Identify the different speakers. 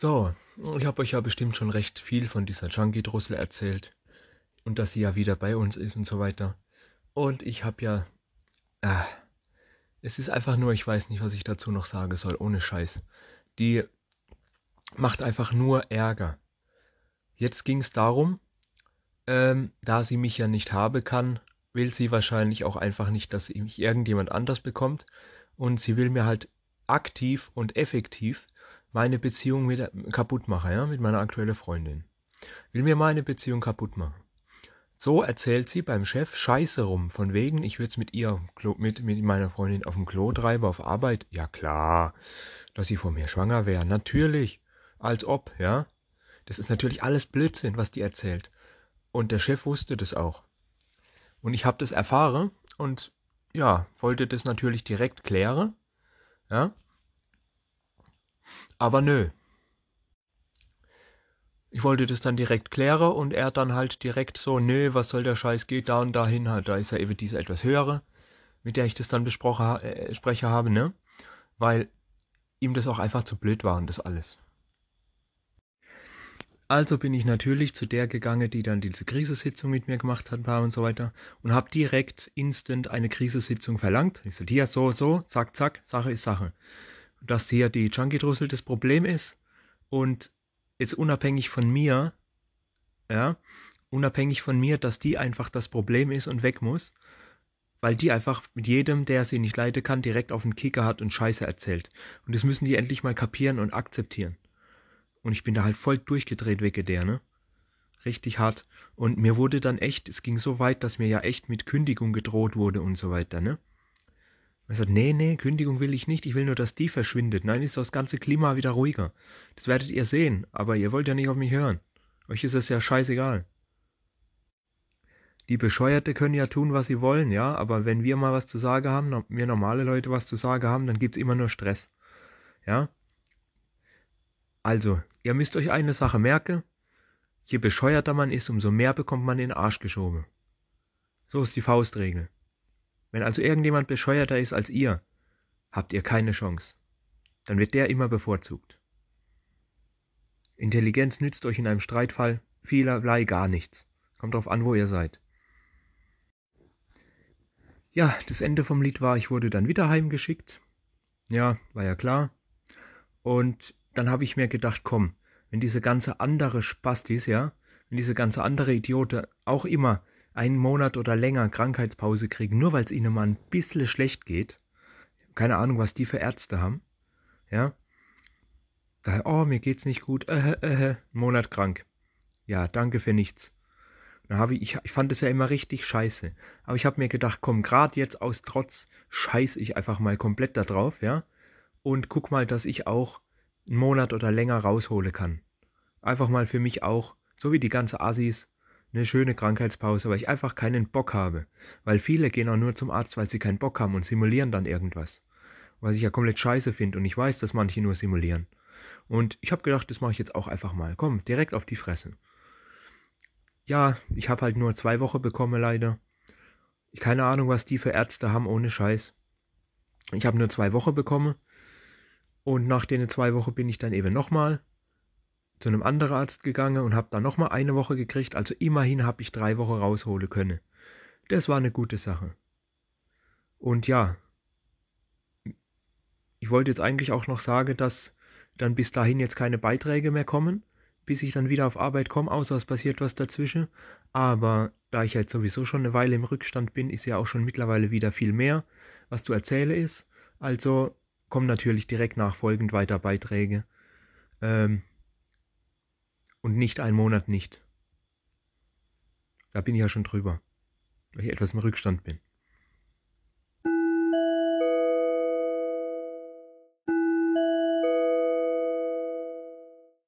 Speaker 1: So, ich habe euch ja bestimmt schon recht viel von dieser Junkie-Drussel erzählt und dass sie ja wieder bei uns ist und so weiter. Und ich habe ja... Ah, es ist einfach nur, ich weiß nicht, was ich dazu noch sagen soll, ohne Scheiß. Die macht einfach nur Ärger. Jetzt ging es darum, ähm, da sie mich ja nicht haben kann, will sie wahrscheinlich auch einfach nicht, dass mich irgendjemand anders bekommt. Und sie will mir halt aktiv und effektiv meine Beziehung mit, kaputt machen, ja, mit meiner aktuellen Freundin. Will mir meine Beziehung kaputt machen. So erzählt sie beim Chef Scheiße rum, von wegen, ich würde es mit ihr, mit, mit meiner Freundin auf dem Klo treiben, auf Arbeit. Ja klar, dass sie vor mir schwanger wäre, natürlich, als ob, ja. Das ist natürlich alles Blödsinn, was die erzählt. Und der Chef wusste das auch. Und ich habe das erfahren und ja, wollte das natürlich direkt klären, ja. Aber nö. Ich wollte das dann direkt klären und er dann halt direkt so, nö, was soll der Scheiß, geht da und dahin halt, da ist ja eben diese etwas höhere, mit der ich das dann besprochen äh, spreche habe, ne? Weil ihm das auch einfach zu blöd war und das alles. Also bin ich natürlich zu der gegangen, die dann diese Krisesitzung mit mir gemacht hat und so weiter und habe direkt instant eine Krisesitzung verlangt. Ich so, hier so, so, zack, zack, Sache ist Sache dass hier die Junkie-Drussel das Problem ist und ist unabhängig von mir, ja, unabhängig von mir, dass die einfach das Problem ist und weg muss, weil die einfach mit jedem, der sie nicht leiden kann, direkt auf den Kicker hat und Scheiße erzählt. Und das müssen die endlich mal kapieren und akzeptieren. Und ich bin da halt voll durchgedreht wegen der, ne? Richtig hart. Und mir wurde dann echt, es ging so weit, dass mir ja echt mit Kündigung gedroht wurde und so weiter, ne? Er sagt, nee, nee, Kündigung will ich nicht, ich will nur, dass die verschwindet. Nein, ist das ganze Klima wieder ruhiger. Das werdet ihr sehen, aber ihr wollt ja nicht auf mich hören. Euch ist es ja scheißegal. Die Bescheuerte können ja tun, was sie wollen, ja, aber wenn wir mal was zu sagen haben, wir normale Leute was zu sagen haben, dann gibt's immer nur Stress. Ja? Also, ihr müsst euch eine Sache merken. Je bescheuerter man ist, umso mehr bekommt man in den Arsch geschoben. So ist die Faustregel. Wenn also irgendjemand bescheuerter ist als ihr, habt ihr keine Chance. Dann wird der immer bevorzugt. Intelligenz nützt euch in einem Streitfall vielerlei gar nichts. Kommt drauf an, wo ihr seid. Ja, das Ende vom Lied war, ich wurde dann wieder heimgeschickt. Ja, war ja klar. Und dann habe ich mir gedacht, komm, wenn diese ganze andere Spastis, ja, wenn diese ganze andere Idiote auch immer einen Monat oder länger Krankheitspause kriegen, nur weil es ihnen mal ein bisschen schlecht geht. Keine Ahnung, was die für Ärzte haben. Ja. Da, oh, mir geht's nicht gut, äh, äh, äh, Monat krank. Ja, danke für nichts. Ich, ich, fand es ja immer richtig scheiße. Aber ich habe mir gedacht, komm, gerade jetzt aus Trotz scheiß ich einfach mal komplett da drauf, ja. Und guck mal, dass ich auch einen Monat oder länger raushole kann. Einfach mal für mich auch, so wie die ganze Assis, eine schöne Krankheitspause, weil ich einfach keinen Bock habe. Weil viele gehen auch nur zum Arzt, weil sie keinen Bock haben und simulieren dann irgendwas. Was ich ja komplett scheiße finde und ich weiß, dass manche nur simulieren. Und ich habe gedacht, das mache ich jetzt auch einfach mal. Komm, direkt auf die Fresse. Ja, ich habe halt nur zwei Wochen bekommen, leider. Keine Ahnung, was die für Ärzte haben, ohne Scheiß. Ich habe nur zwei Wochen bekommen. Und nach den zwei Wochen bin ich dann eben nochmal zu einem anderen Arzt gegangen und habe dann nochmal eine Woche gekriegt. Also immerhin habe ich drei Wochen rausholen können. Das war eine gute Sache. Und ja, ich wollte jetzt eigentlich auch noch sagen, dass dann bis dahin jetzt keine Beiträge mehr kommen, bis ich dann wieder auf Arbeit komme, außer es passiert was dazwischen. Aber da ich jetzt sowieso schon eine Weile im Rückstand bin, ist ja auch schon mittlerweile wieder viel mehr, was zu erzählen ist. Also kommen natürlich direkt nachfolgend weiter Beiträge. Ähm, und nicht einen Monat nicht. Da bin ich ja schon drüber, weil ich etwas im Rückstand bin.